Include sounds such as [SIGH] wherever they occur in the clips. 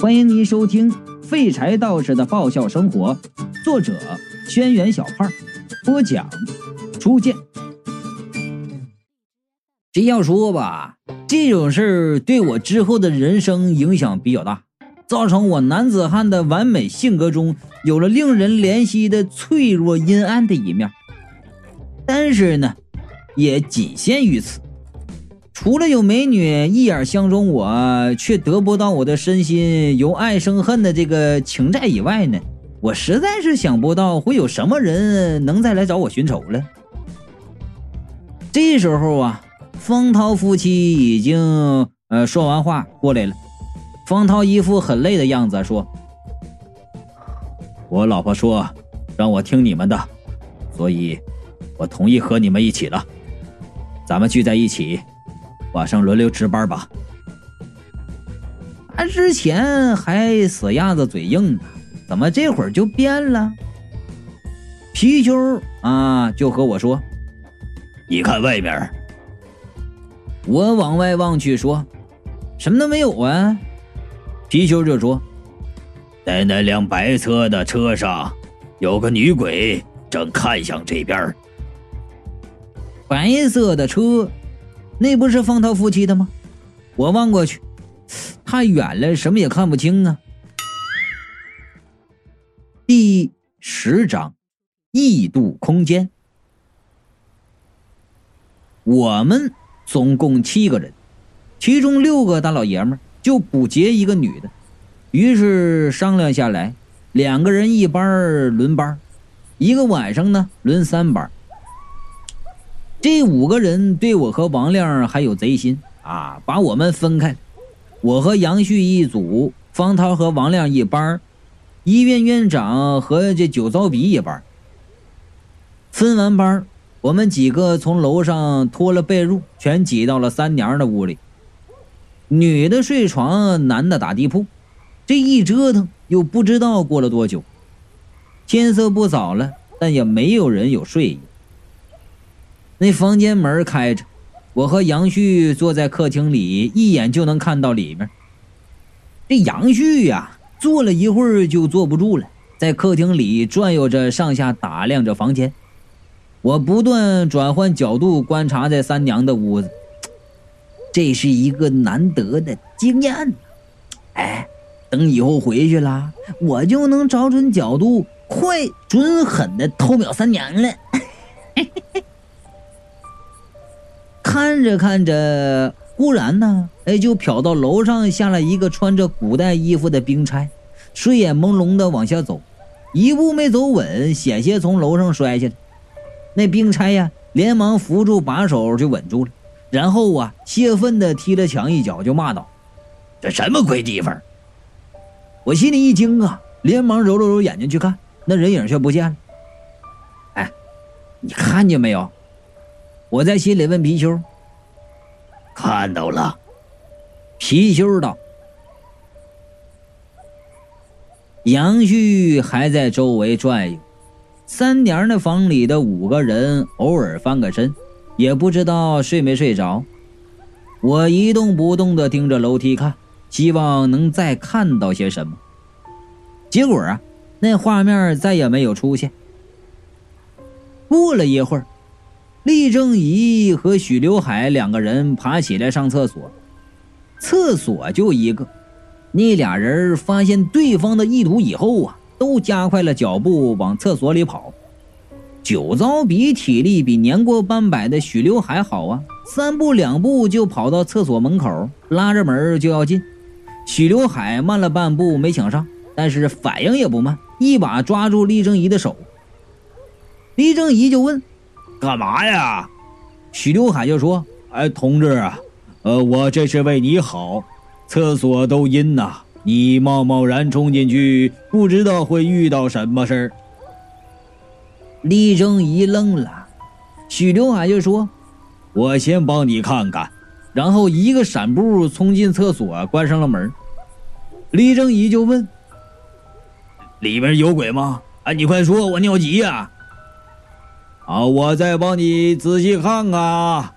欢迎您收听《废柴道士的爆笑生活》，作者：轩辕小胖，播讲：初见。这要说吧，这种事儿对我之后的人生影响比较大，造成我男子汉的完美性格中有了令人怜惜的脆弱阴暗的一面。但是呢，也仅限于此。除了有美女一眼相中我，却得不到我的身心，由爱生恨的这个情债以外呢，我实在是想不到会有什么人能再来找我寻仇了。这时候啊，方涛夫妻已经呃说完话过来了。方涛一副很累的样子说：“我老婆说让我听你们的，所以我同意和你们一起了。咱们聚在一起。”晚上轮流值班吧。他之前还死鸭子嘴硬呢，怎么这会儿就变了？皮球啊，就和我说：“你看外面。”我往外望去，说：“什么都没有啊。”皮球就说：“在那辆白色的车上，有个女鬼正看向这边。白色的车。”那不是方涛夫妻的吗？我望过去，太远了，什么也看不清啊。第十章，异度空间。我们总共七个人，其中六个大老爷们就补结一个女的，于是商量下来，两个人一班轮班，一个晚上呢轮三班。这五个人对我和王亮还有贼心啊，把我们分开。我和杨旭一组，方涛和王亮一班，医院院长和这酒糟鼻一班。分完班，我们几个从楼上脱了被褥，全挤到了三娘的屋里。女的睡床，男的打地铺。这一折腾，又不知道过了多久。天色不早了，但也没有人有睡意。那房间门开着，我和杨旭坐在客厅里，一眼就能看到里面。这杨旭呀，坐了一会儿就坐不住了，在客厅里转悠着，上下打量着房间。我不断转换角度观察着三娘的屋子，这是一个难得的经验。哎，等以后回去了，我就能找准角度，快、准、狠的偷瞄三娘了。[LAUGHS] 看着看着，忽然呢，哎，就瞟到楼上下来一个穿着古代衣服的兵差，睡眼朦胧的往下走，一步没走稳，险些从楼上摔下来。那兵差呀，连忙扶住把手就稳住了，然后啊，泄愤的踢了墙一脚，就骂道：“这什么鬼地方？”我心里一惊啊，连忙揉了揉眼睛去看，那人影却不见了。哎，你看见没有？我在心里问皮丘：“看到了。”皮丘道：“杨旭还在周围转悠，三娘那房里的五个人偶尔翻个身，也不知道睡没睡着。我一动不动地盯着楼梯看，希望能再看到些什么。结果啊，那画面再也没有出现。过了一会儿。”厉正仪和许刘海两个人爬起来上厕所，厕所就一个。那俩人发现对方的意图以后啊，都加快了脚步往厕所里跑。酒糟鼻体力比年过半百的许刘海好啊，三步两步就跑到厕所门口，拉着门就要进。许刘海慢了半步没抢上，但是反应也不慢，一把抓住厉正仪的手。厉正仪就问。干嘛呀？许刘海就说：“哎，同志啊，呃，我这是为你好。厕所都阴呐，你贸贸然冲进去，不知道会遇到什么事儿。”李正一愣了，许刘海就说：“我先帮你看看。”然后一个闪步冲进厕所，关上了门。李正一就问：“里边有鬼吗？哎，你快说，我尿急呀！”啊！我再帮你仔细看看。啊。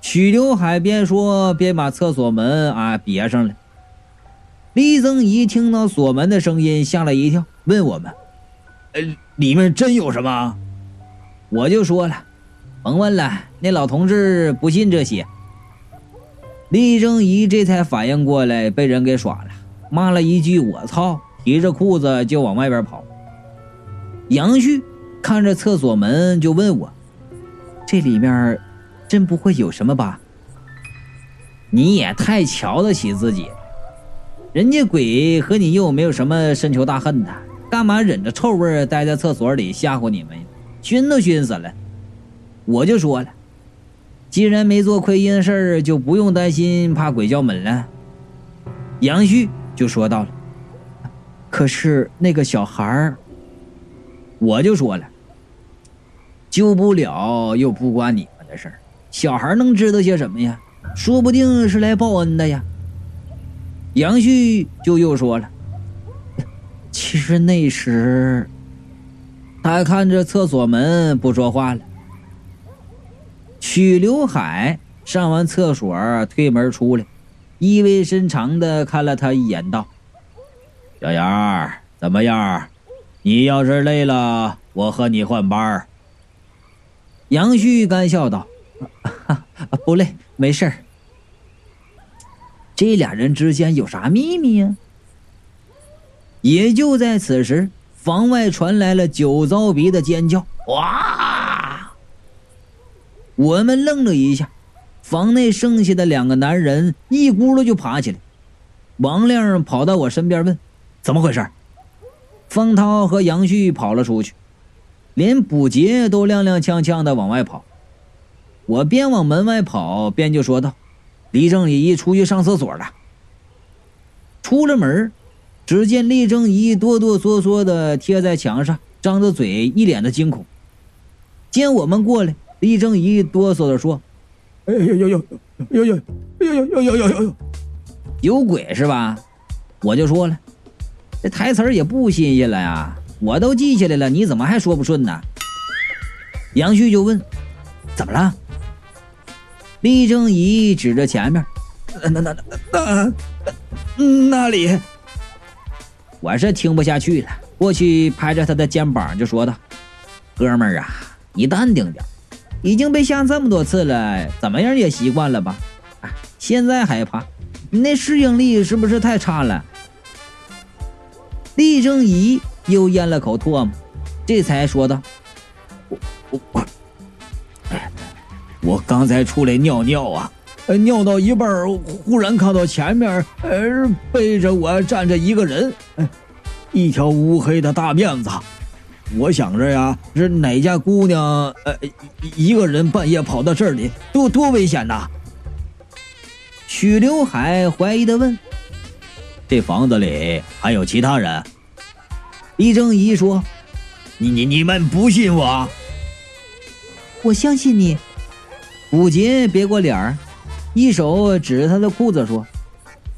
曲刘海边说边把厕所门啊别上了。李增一听到锁门的声音，吓了一跳，问我们：“呃，里面真有什么？”我就说了：“甭问了，那老同志不信这些。”李正一这才反应过来，被人给耍了，骂了一句“我操”，提着裤子就往外边跑。杨旭看着厕所门，就问我：“这里面真不会有什么吧？”你也太瞧得起自己了，人家鬼和你又没有什么深仇大恨的，干嘛忍着臭味待在厕所里吓唬你们？熏都熏死了。我就说了。既然没做亏心事儿，就不用担心怕鬼叫门了。杨旭就说到了：“可是那个小孩儿，我就说了，救不了又不关你们的事儿，小孩能知道些什么呀？说不定是来报恩的呀。”杨旭就又说了：“其实那时，他看着厕所门不说话了。”曲刘海上完厕所，推门出来，意味深长的看了他一眼，道：“小杨，怎么样？你要是累了，我和你换班儿。”杨旭干笑道：“ [LAUGHS] 不累，没事儿。”这俩人之间有啥秘密呀？也就在此时，房外传来了酒糟鼻的尖叫：“哇！”我们愣了一下，房内剩下的两个男人一咕噜就爬起来。王亮跑到我身边问：“怎么回事？”方涛和杨旭跑了出去，连卜杰都踉踉跄跄的往外跑。我边往门外跑边就说道：“李正仪出去上厕所了。”出了门，只见厉正仪哆哆嗦嗦的贴在墙上，张着嘴，一脸的惊恐。见我们过来。李正仪哆嗦的说：“哎呦呦呦呦呦呦呦呦呦呦呦，有鬼是吧？”我就说了，这台词儿也不新鲜了呀，我都记下来了，你怎么还说不顺呢？杨旭就问：“怎么了？”厉正仪指着前面：“那那那那那那里。”我是听不下去了，过去拍着他的肩膀就说道：“哥们儿啊，你淡定点。”已经被吓这么多次了，怎么样也习惯了吧？啊，现在害怕，你那适应力是不是太差了？厉正仪又咽了口唾沫，这才说道：“我我我，我刚才出来尿尿啊，尿到一半，忽然看到前面呃背着我站着一个人，一条乌黑的大辫子。”我想着呀，是哪家姑娘？呃，一个人半夜跑到这里，多多危险呐！许刘海怀疑的问：“这房子里还有其他人？”李正仪说：“你你你们不信我？我相信你。”武杰别过脸儿，一手指着他的裤子说：“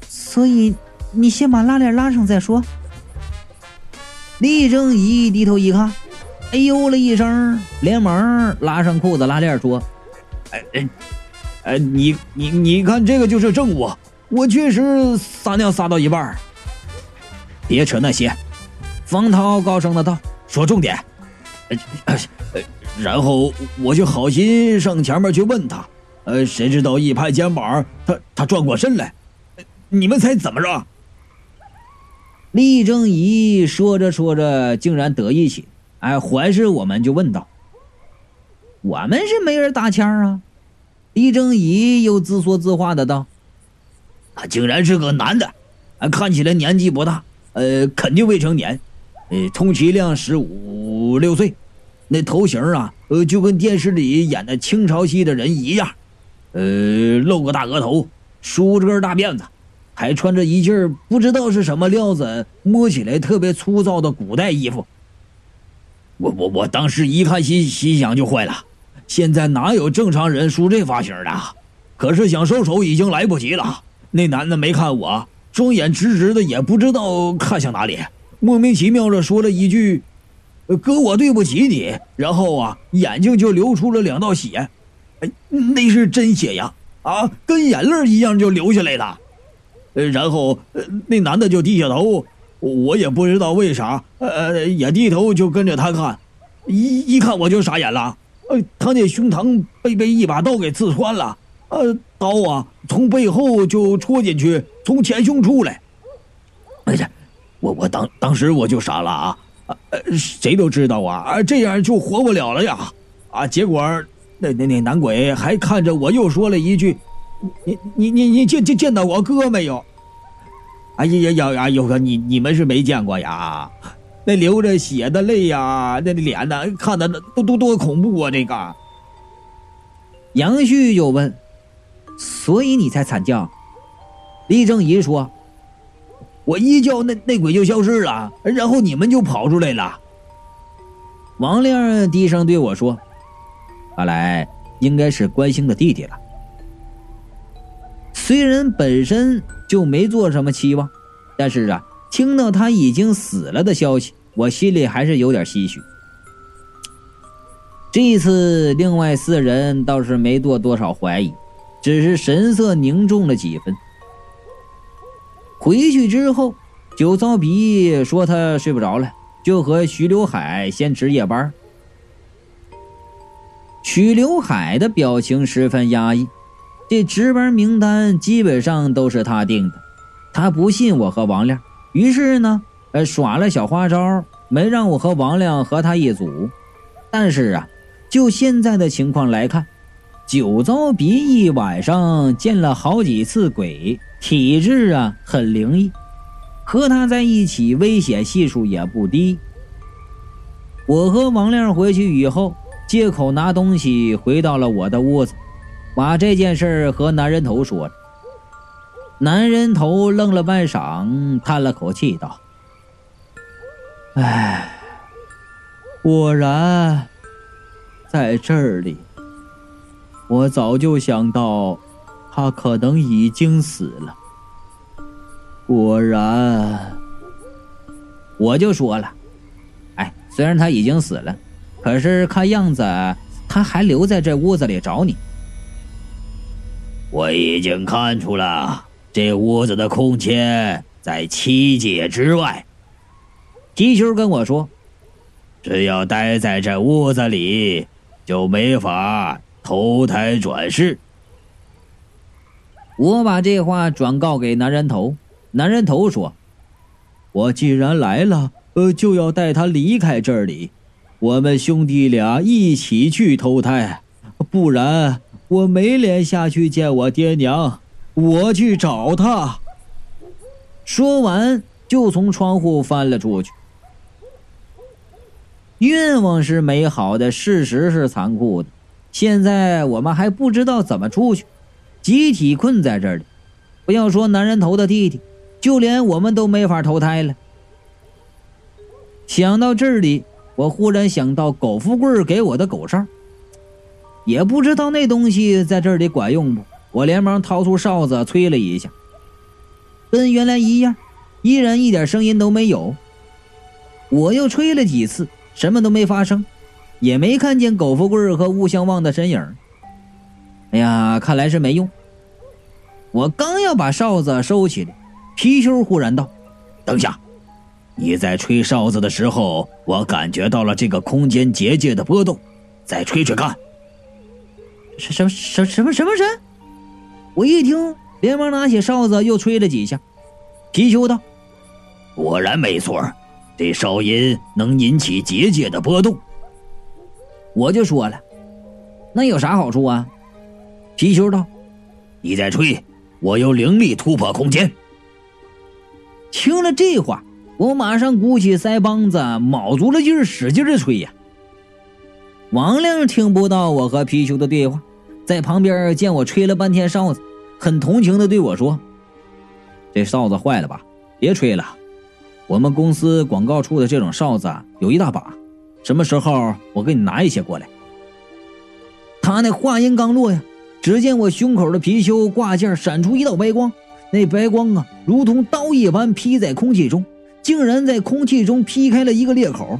所以你先把拉链拉上再说。”李正仪低头一看，哎呦了一声，连忙拉上裤子拉链说：“哎哎哎，你你你看，这个就是证物，我确实撒尿撒到一半。”别扯那些，方涛高声的道：“说重点。”然后我就好心上前面去问他，呃，谁知道一拍肩膀，他他转过身来，你们猜怎么着？厉正仪说着说着，竟然得意起，哎，环视我们就问道：“我们是没人搭腔啊？”厉正仪又自说自话的道：“他竟然是个男的，啊，看起来年纪不大，呃，肯定未成年，呃，充其量十五六岁，那头型啊，呃，就跟电视里演的清朝戏的人一样，呃，露个大额头，梳着根大辫子。”还穿着一件不知道是什么料子，摸起来特别粗糙的古代衣服。我我我当时一看心心想就坏了，现在哪有正常人梳这发型的？可是想收手已经来不及了。那男的没看我，双眼直直的，也不知道看向哪里，莫名其妙的说了一句：“哥，我对不起你。”然后啊，眼睛就流出了两道血，哎，那是真血呀！啊，跟眼泪一样就流下来了。呃，然后那男的就低下头，我也不知道为啥，呃，也低头就跟着他看，一一看我就傻眼了，呃，他那胸膛被被一把刀给刺穿了，呃，刀啊从背后就戳进去，从前胸出来。哎呀，我我当当时我就傻了啊，呃，谁都知道啊，啊这样就活不了了呀，啊，结果那那那男鬼还看着我，又说了一句。你你你你见见见到我哥没有？哎呀呀呀呀！有哥，你你们是没见过呀？那流着血的泪呀，那脸呢，看的那都都多恐怖啊！这个杨旭就问：“所以你才惨叫？”李正仪说：“我一叫，那那鬼就消失了，然后你们就跑出来了。”王亮低声对我说：“看来应该是关兴的弟弟了。”虽然本身就没做什么期望，但是啊，听到他已经死了的消息，我心里还是有点唏嘘。这次另外四人倒是没做多少怀疑，只是神色凝重了几分。回去之后，酒糟鼻说他睡不着了，就和徐刘海先值夜班。徐刘海的表情十分压抑。这值班名单基本上都是他定的，他不信我和王亮，于是呢，呃，耍了小花招，没让我和王亮和他一组。但是啊，就现在的情况来看，酒糟鼻一晚上见了好几次鬼，体质啊很灵异，和他在一起危险系数也不低。我和王亮回去以后，借口拿东西回到了我的屋子。把这件事和男人头说了。男人头愣了半晌，叹了口气道：“唉，果然，在这里，我早就想到，他可能已经死了。果然，我就说了，哎，虽然他已经死了，可是看样子他还留在这屋子里找你。”我已经看出了这屋子的空间在七界之外。皮球跟我说：“只要待在这屋子里，就没法投胎转世。”我把这话转告给男人头，男人头说：“我既然来了，呃，就要带他离开这里。我们兄弟俩一起去投胎，不然。”我没脸下去见我爹娘，我去找他。说完，就从窗户翻了出去。愿望是美好的，事实是残酷的。现在我们还不知道怎么出去，集体困在这里。不要说男人头的弟弟，就连我们都没法投胎了。想到这里，我忽然想到狗富贵给我的狗哨。也不知道那东西在这里管用不？我连忙掏出哨子吹了一下，跟原来一样，依然一点声音都没有。我又吹了几次，什么都没发生，也没看见苟富贵和吴相望的身影。哎呀，看来是没用。我刚要把哨子收起来，貔貅忽然道：“等下，你在吹哨子的时候，我感觉到了这个空间结界的波动，再吹吹看。”什什什什么什么神？我一听，连忙拿起哨子又吹了几下。貔貅道：“果然没错，这哨音能引起结界的波动。”我就说了：“那有啥好处啊？”皮球道：“你再吹，我有灵力突破空间。”听了这话，我马上鼓起腮帮子，卯足了劲儿，使劲的吹呀。王亮听不到我和皮球的对话，在旁边见我吹了半天哨子，很同情的对我说：“这哨子坏了吧？别吹了，我们公司广告处的这种哨子有一大把，什么时候我给你拿一些过来？”他那话音刚落呀，只见我胸口的貔貅挂件闪出一道白光，那白光啊，如同刀一般劈在空气中，竟然在空气中劈开了一个裂口，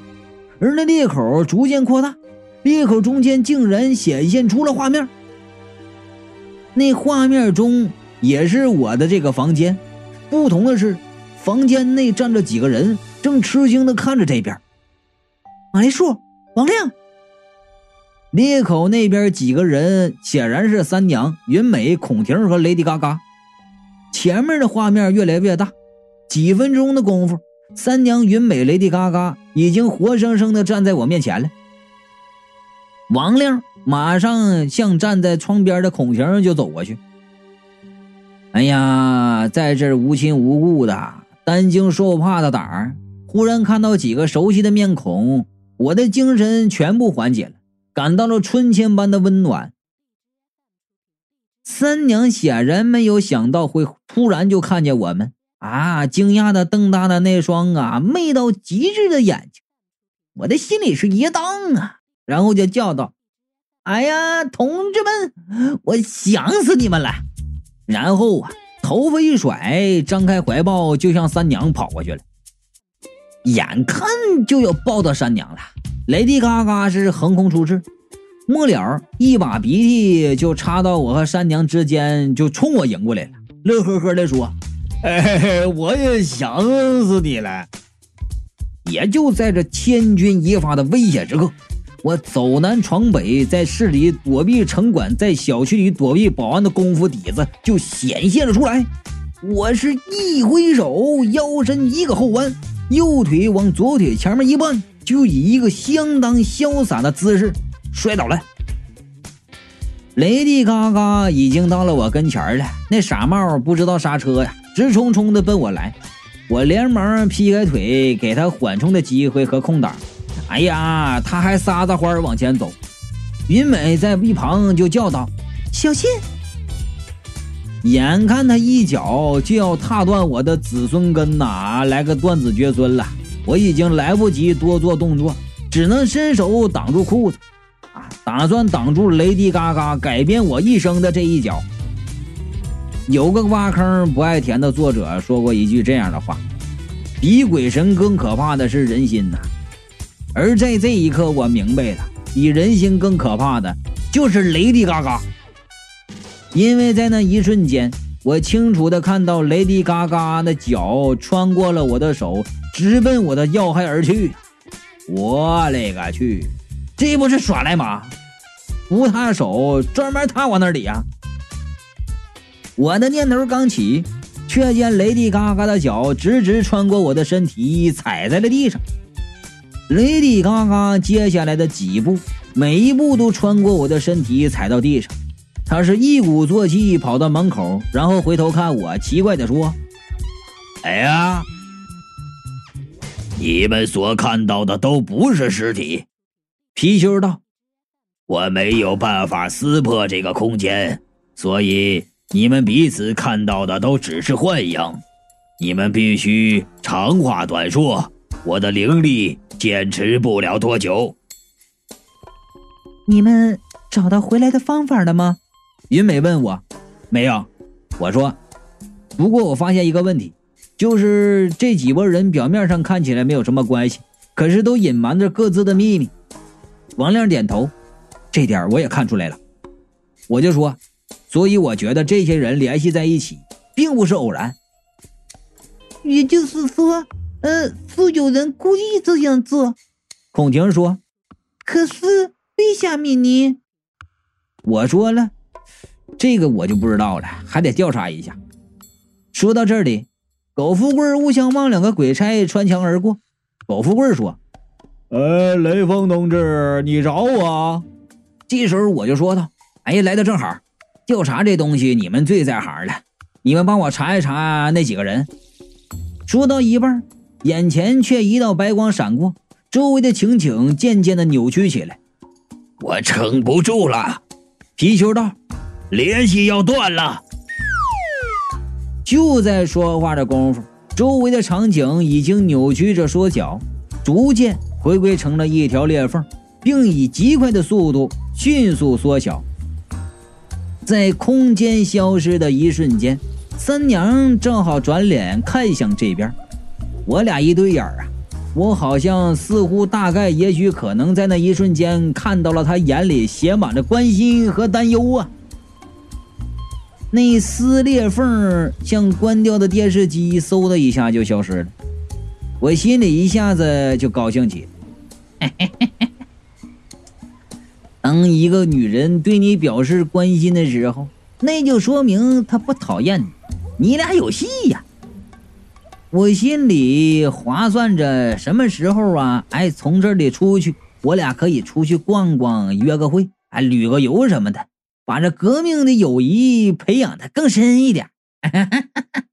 而那裂口逐渐扩大。裂口中间竟然显现出了画面，那画面中也是我的这个房间，不同的是，房间内站着几个人，正吃惊的看着这边。马丽树、王亮，裂口那边几个人显然是三娘、云美、孔婷和雷迪嘎嘎。前面的画面越来越大，几分钟的功夫，三娘、云美、雷迪嘎嘎已经活生生的站在我面前了。王亮马上向站在窗边的孔婷就走过去。哎呀，在这无亲无故的、担惊受怕的胆儿，忽然看到几个熟悉的面孔，我的精神全部缓解了，感到了春天般的温暖。三娘显然没有想到会突然就看见我们啊，惊讶的瞪大了那双啊媚到极致的眼睛，我的心里是一荡啊，然后就叫道：“哎呀，同志们，我想死你们了！”然后啊，头发一甩，张开怀抱就向三娘跑过去了。眼看就要抱到三娘了，雷迪嘎嘎是横空出世，末了一把鼻涕就插到我和三娘之间，就冲我迎过来了，乐呵呵的说：“哎，我也想死你了。”也就在这千钧一发的危险时刻。我走南闯北，在市里躲避城管，在小区里躲避保安的功夫底子就显现了出来。我是一挥手，腰身一个后弯，右腿往左腿前面一绊，就以一个相当潇洒的姿势摔倒了。雷迪嘎嘎已经到了我跟前了，那傻帽不知道刹车呀，直冲冲的奔我来。我连忙劈开腿，给他缓冲的机会和空档。哎呀，他还撒着欢往前走，云美在一旁就叫道：“小心！”眼看他一脚就要踏断我的子孙根呐，啊来个断子绝孙了，我已经来不及多做动作，只能伸手挡住裤子，啊，打算挡住雷迪嘎嘎改变我一生的这一脚。有个挖坑不爱填的作者说过一句这样的话：“比鬼神更可怕的是人心呐。”而在这一刻，我明白了，比人心更可怕的就是雷迪嘎嘎。因为在那一瞬间，我清楚的看到雷迪嘎嘎的脚穿过了我的手，直奔我的要害而去。我勒个去，这不是耍赖吗？扶他手，专门踏我那里呀！我的念头刚起，却见雷迪嘎嘎的脚直直穿过我的身体，踩在了地上。雷迪嘎嘎接下来的几步，每一步都穿过我的身体，踩到地上。他是一鼓作气跑到门口，然后回头看我，奇怪的说：“哎呀，你们所看到的都不是尸体。”貔貅道：“我没有办法撕破这个空间，所以你们彼此看到的都只是幻影。你们必须长话短说，我的灵力。”坚持不了多久。你们找到回来的方法了吗？云美问我。没有，我说。不过我发现一个问题，就是这几拨人表面上看起来没有什么关系，可是都隐瞒着各自的秘密。王亮点头，这点我也看出来了。我就说，所以我觉得这些人联系在一起，并不是偶然。也就是说。呃，是有人故意这样做。孔婷说：“可是为什么呢？”我说了，这个我就不知道了，还得调查一下。说到这里，苟富贵、吴相望两个鬼差穿墙而过。苟富贵说：“呃，雷锋同志，你找我？”这时候我就说道：“哎，来的正好，调查这东西你们最在行了，你们帮我查一查那几个人。”说到一半。眼前却一道白光闪过，周围的情景渐渐的扭曲起来。我撑不住了，皮球道：“联系要断了。”就在说话的功夫，周围的场景已经扭曲着缩小，逐渐回归成了一条裂缝，并以极快的速度迅速缩小。在空间消失的一瞬间，三娘正好转脸看向这边。我俩一对眼啊，我好像似乎大概也许可能在那一瞬间看到了她眼里写满了关心和担忧啊。那撕裂缝像关掉的电视机，嗖的一下就消失了。我心里一下子就高兴起。[LAUGHS] 当一个女人对你表示关心的时候，那就说明她不讨厌你，你俩有戏呀。我心里划算着，什么时候啊？哎，从这里出去，我俩可以出去逛逛，约个会，哎，旅个游什么的，把这革命的友谊培养的更深一点。[LAUGHS]